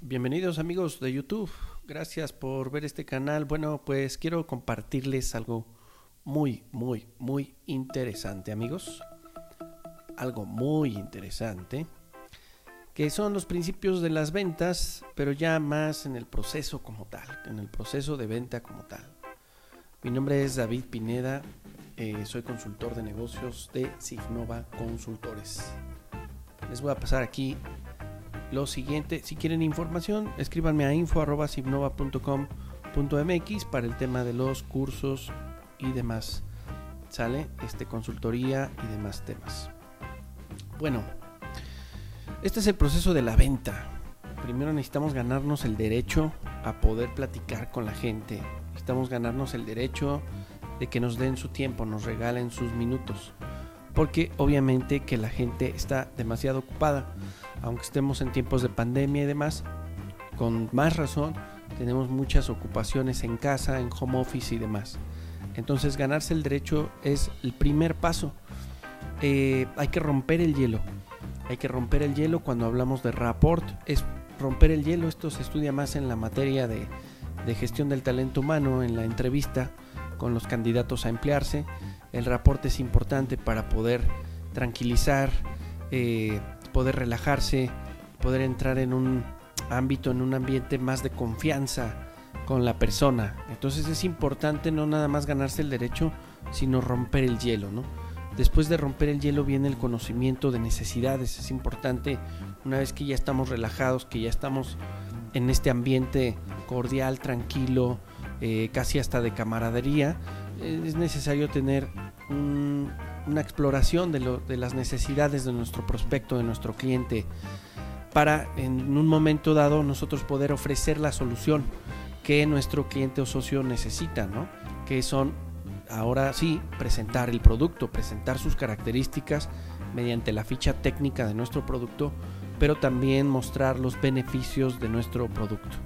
Bienvenidos amigos de YouTube, gracias por ver este canal. Bueno, pues quiero compartirles algo muy, muy, muy interesante amigos. Algo muy interesante, que son los principios de las ventas, pero ya más en el proceso como tal, en el proceso de venta como tal. Mi nombre es David Pineda, eh, soy consultor de negocios de Signova Consultores. Les voy a pasar aquí lo siguiente. Si quieren información, escríbanme a info.signova.com.mx para el tema de los cursos y demás. ¿Sale? Este, consultoría y demás temas. Bueno, este es el proceso de la venta. Primero necesitamos ganarnos el derecho a poder platicar con la gente. Necesitamos ganarnos el derecho de que nos den su tiempo, nos regalen sus minutos. Porque obviamente que la gente está demasiado ocupada aunque estemos en tiempos de pandemia y demás, con más razón tenemos muchas ocupaciones en casa, en home office y demás. Entonces ganarse el derecho es el primer paso. Eh, hay que romper el hielo. Hay que romper el hielo cuando hablamos de rapport. Es romper el hielo. Esto se estudia más en la materia de, gestión del talento humano, en la entrevista con los candidatos a emplearse. El rapport es importante para poder tranquilizar, eh, poder relajarse, poder entrar en un ámbito, en un ambiente más de confianza con la persona. Entonces es importante no nada más ganarse el derecho, sino romper el hielo, ¿no? Después de romper el hielo viene el conocimiento de necesidades. Es importante, una vez que ya estamos relajados, que ya estamos en este ambiente cordial, tranquilo, eh, casi hasta de camaradería, eh, es necesario tener un, una exploración de, las necesidades de nuestro prospecto, de nuestro cliente, para en un momento dado nosotros poder ofrecer la solución que nuestro cliente o socio necesita. Que son ahora sí presentar el producto, presentar sus características mediante la ficha técnica de nuestro producto, pero también mostrar los beneficios de nuestro producto.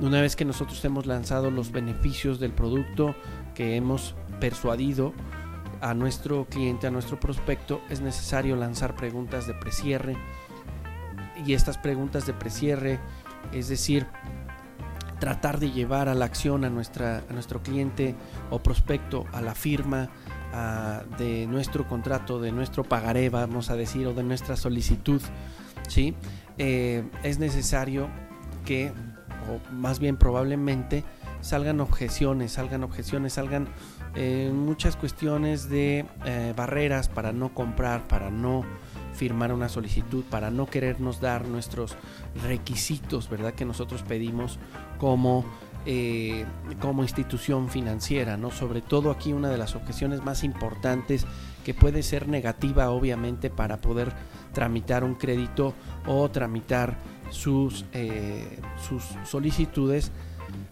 Una vez que nosotros hemos lanzado los beneficios del producto, que hemos persuadido a nuestro cliente, a nuestro prospecto, es necesario lanzar preguntas de precierre. Y estas preguntas de precierre, es decir, tratar de llevar a la acción a, nuestra, a nuestro cliente o prospecto a la firma de nuestro contrato, de nuestro pagaré, vamos a decir, o de nuestra solicitud, ¿sí? Eh, es necesario que, o más bien probablemente, salgan objeciones, salgan objeciones, salgan eh, muchas cuestiones de eh, barreras para no comprar, para no firmar una solicitud, para no querernos dar nuestros requisitos, ¿verdad? Que nosotros pedimos como, eh, como institución financiera, ¿no? Sobre todo aquí una de las objeciones más importantes que puede ser negativa, obviamente, para poder tramitar un crédito o tramitar sus, sus solicitudes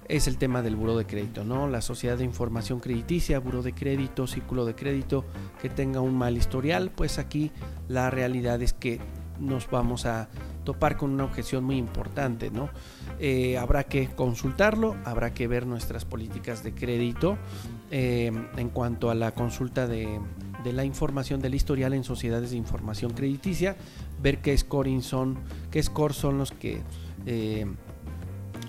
es el tema del buro de crédito, ¿no? La sociedad de información crediticia, buro de crédito, círculo de crédito que tenga un mal historial, pues aquí la realidad es que nos vamos a topar con una objeción muy importante, ¿no? Eh, habrá que consultarlo, habrá que ver nuestras políticas de crédito eh, en cuanto a la consulta de, la información del historial en sociedades de información crediticia, ver qué scoring son, qué score son los que eh,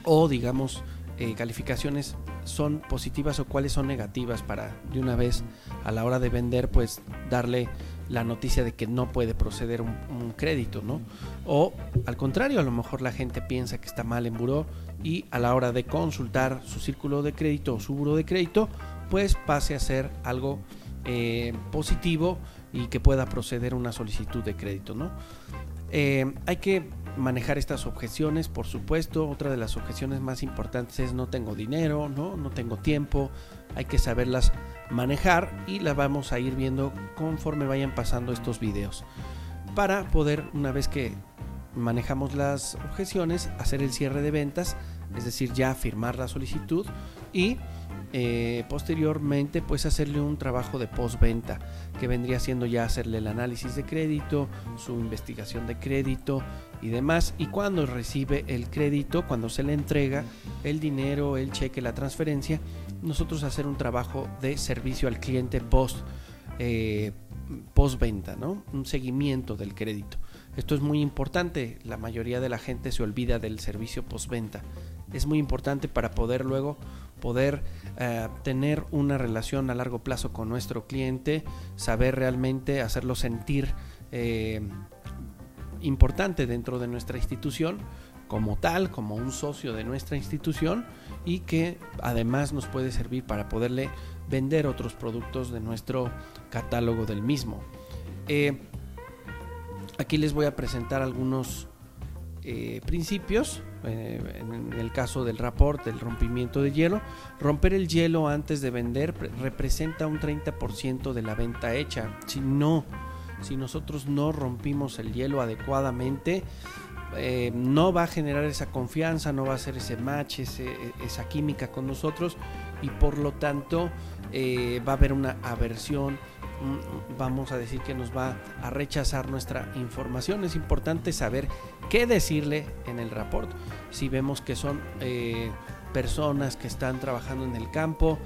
o digamos eh, calificaciones son positivas o cuáles son negativas para de una vez a la hora de vender pues darle la noticia de que no puede proceder un, crédito, ¿no? O al contrario, a lo mejor la gente piensa que está mal en buró y a la hora de consultar su círculo de crédito o su buro de crédito, pues pase a ser algo eh, positivo y que pueda proceder una solicitud de crédito, ¿no? Eh, hay que manejar estas objeciones, por supuesto. Otra de las objeciones más importantes es no tengo dinero, no, no tengo tiempo. Hay que saberlas manejar y las vamos a ir viendo conforme vayan pasando estos videos. Para poder, una vez que manejamos las objeciones, hacer el cierre de ventas, es decir, ya firmar la solicitud y eh, posteriormente pues hacerle un trabajo de postventa que vendría siendo ya hacerle el análisis de crédito, su investigación de crédito y demás y cuando recibe el crédito, cuando se le entrega el dinero, el cheque, la transferencia, nosotros hacer un trabajo de servicio al cliente post eh, postventa, ¿no? Un seguimiento del crédito. Esto es muy importante. La mayoría de la gente se olvida del servicio postventa. Es muy importante para poder luego poder eh, tener una relación a largo plazo con nuestro cliente, saber realmente hacerlo sentir eh, importante dentro de nuestra institución como tal, como un socio de nuestra institución y que además nos puede servir para poderle vender otros productos de nuestro catálogo del mismo. Eh, aquí les voy a presentar algunos eh, principios. Eh, en el caso del rapport, del rompimiento de hielo, romper el hielo antes de vender representa un 30% de la venta hecha. Si no, si nosotros no rompimos el hielo adecuadamente, eh, no va a generar esa confianza, no va a hacer ese match, esa química con nosotros y por lo tanto va a haber una aversión, vamos a decir que nos va a rechazar nuestra información. Es importante saber qué decirle en el rapport. Si vemos que son eh, personas que están trabajando en el campo,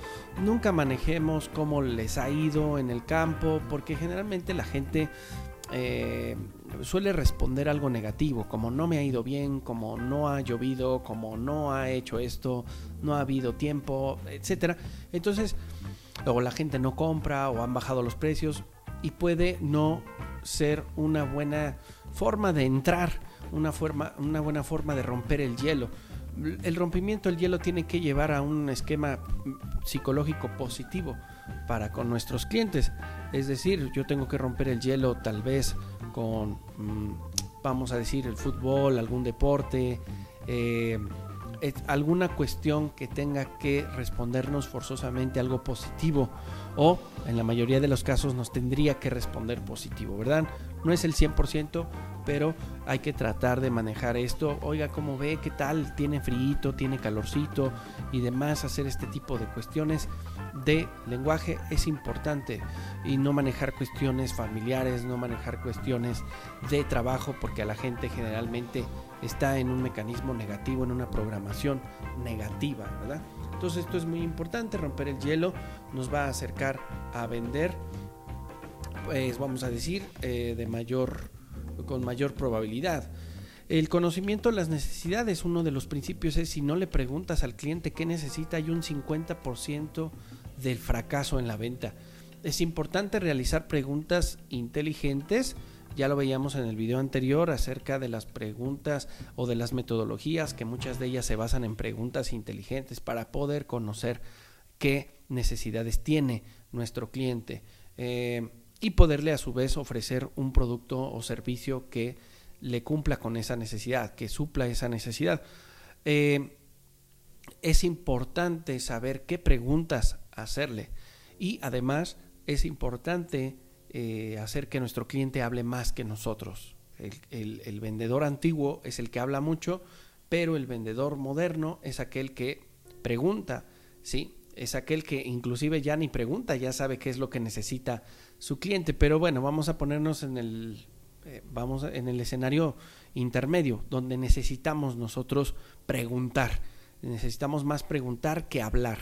nunca manejemos cómo les ha ido en el campo, porque generalmente la gente eh, suele responder algo negativo, como no me ha ido bien, como no ha llovido, como no ha hecho esto, no ha habido tiempo, etcétera. Entonces, luego la gente no compra o han bajado los precios y puede no ser una buena forma de entrar, una forma, una buena forma de romper el hielo. El rompimiento del hielo tiene que llevar a un esquema psicológico positivo para con nuestros clientes. Es decir, yo tengo que romper el hielo tal vez con, mm, vamos a decir, el fútbol, algún deporte, eh, alguna cuestión que tenga que respondernos forzosamente algo positivo o en la mayoría de los casos nos tendría que responder positivo, ¿verdad? No es el 100%, pero hay que tratar de manejar esto. Oiga, ¿cómo ve? ¿Qué tal? ¿Tiene frío? ¿Tiene calorcito? Y demás, hacer este tipo de cuestiones de lenguaje es importante y no manejar cuestiones familiares, no manejar cuestiones de trabajo, porque a la gente generalmente está en un mecanismo negativo, en una programación negativa, ¿verdad? Entonces esto es muy importante, romper el hielo nos va a acercar a vender, pues vamos a decir, eh, de mayor, con mayor probabilidad. El conocimiento de las necesidades, uno de los principios es si no le preguntas al cliente qué necesita, hay un 50% del fracaso en la venta. Es importante realizar preguntas inteligentes. Ya lo veíamos en el video anterior acerca de las preguntas o de las metodologías, que muchas de ellas se basan en preguntas inteligentes para poder conocer qué necesidades tiene nuestro cliente eh, y poderle a su vez ofrecer un producto o servicio que le cumpla con esa necesidad, que supla esa necesidad. Eh, es importante saber qué preguntas hacerle. Y además es importante eh, hacer que nuestro cliente hable más que nosotros. El, vendedor antiguo es el que habla mucho, pero el vendedor moderno es aquel que pregunta, ¿sí? Es aquel que inclusive ya ni pregunta, ya sabe qué es lo que necesita su cliente. Pero bueno, vamos a ponernos en el, eh, vamos en el escenario intermedio, donde necesitamos nosotros preguntar. Necesitamos más preguntar que hablar.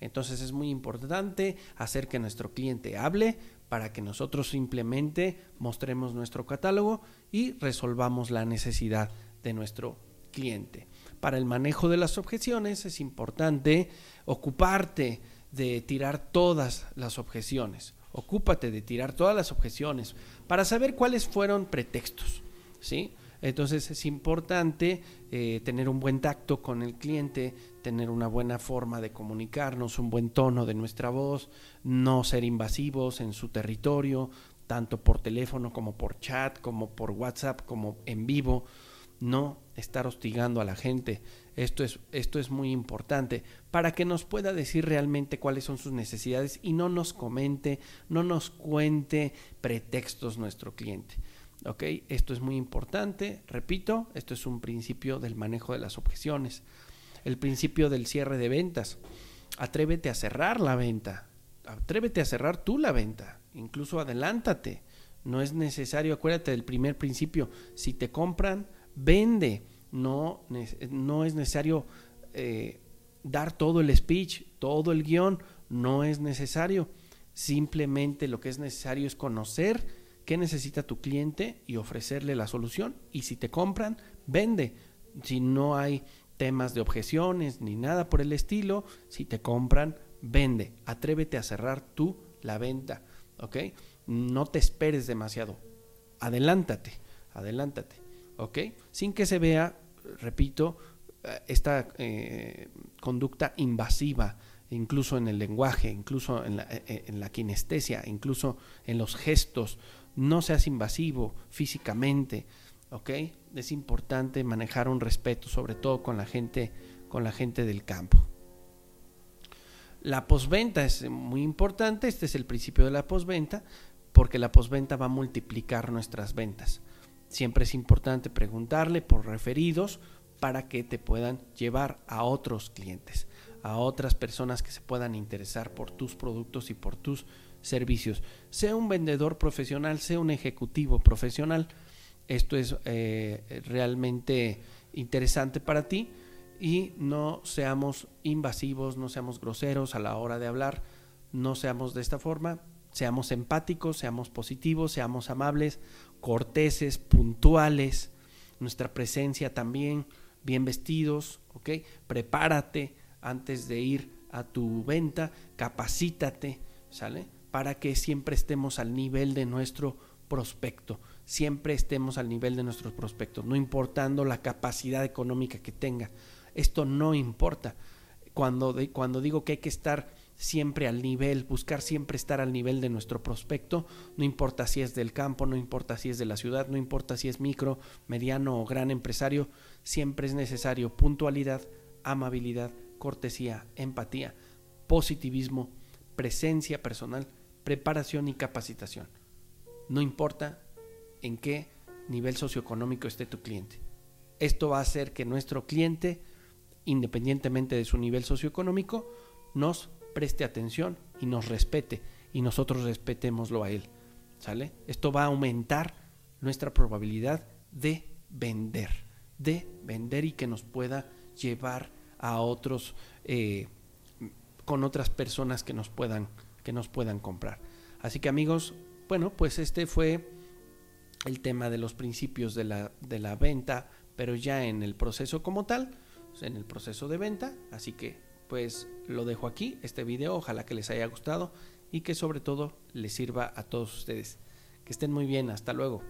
Entonces es muy importante hacer que nuestro cliente hable para que nosotros simplemente mostremos nuestro catálogo y resolvamos la necesidad de nuestro cliente. Para el manejo de las objeciones es importante ocuparte de tirar todas las objeciones. Ocúpate de tirar todas las objeciones para saber cuáles fueron pretextos, ¿sí? Entonces es importante eh, tener un buen tacto con el cliente, tener una buena forma de comunicarnos, un buen tono de nuestra voz, no ser invasivos en su territorio, tanto por teléfono como por chat, como por WhatsApp, como en vivo, no estar hostigando a la gente. Esto es, esto es muy importante para que nos pueda decir realmente cuáles son sus necesidades y no nos comente, no nos cuente pretextos nuestro cliente. ¿Ok? Esto es muy importante. Repito, esto es un principio del manejo de las objeciones. El principio del cierre de ventas. Atrévete a cerrar la venta. Atrévete a cerrar tú la venta. Incluso adelántate. No es necesario, acuérdate del primer principio. Si te compran, vende. No, no es necesario eh, dar todo el speech, todo el guion. No es necesario Simplemente lo que es necesario es conocer qué necesita tu cliente y ofrecerle la solución. Y si te compran, vende. Si no hay temas de objeciones ni nada por el estilo, si te compran, vende. Atrévete a cerrar tú la venta. ¿Ok? No te esperes demasiado. Adelántate, adelántate. ¿Ok? Sin que se vea, repito, eh, esta eh, conducta invasiva, incluso en el lenguaje, incluso en la, eh, en la kinestesia, incluso en los gestos, no seas invasivo físicamente, ¿ok? Es importante manejar un respeto, sobre todo con la gente, con la gente del campo. La posventa es muy importante, este es el principio de la posventa, porque la posventa va a multiplicar nuestras ventas. Siempre es importante preguntarle por referidos para que te puedan llevar a otros clientes, a otras personas que se puedan interesar por tus productos y por tus servicios. Sea un vendedor profesional, sea un ejecutivo profesional, esto es eh, realmente interesante para ti y no seamos invasivos, no seamos groseros a la hora de hablar, no seamos de esta forma, seamos empáticos, seamos positivos, seamos amables, corteses, puntuales, nuestra presencia también, bien vestidos, ¿ok? Prepárate antes de ir a tu venta, capacítate, ¿sale? para que siempre estemos al nivel de nuestro prospecto, siempre estemos al nivel de nuestros prospectos, no importando la capacidad económica que tenga. Esto no importa. Cuando, cuando digo que hay que estar siempre al nivel, buscar siempre estar al nivel de nuestro prospecto, no importa si es del campo, no importa si es de la ciudad, no importa si es micro, mediano o gran empresario, siempre es necesario puntualidad, amabilidad, cortesía, empatía, positivismo, presencia personal preparación y capacitación. No importa en qué nivel socioeconómico esté tu cliente. Esto va a hacer que nuestro cliente, independientemente de su nivel socioeconómico, nos preste atención y nos respete y nosotros respetémoslo a él. ¿Sale? Esto va a aumentar nuestra probabilidad de vender, de vender y que nos pueda llevar a otros, eh, con otras personas que nos puedan que nos puedan comprar. Así que amigos, bueno, pues este fue el tema de los principios de la, de la venta, pero ya en el proceso como tal, en el proceso de venta. Así que pues lo dejo aquí, este video, ojalá que les haya gustado y que sobre todo les sirva a todos ustedes. Que estén muy bien, hasta luego.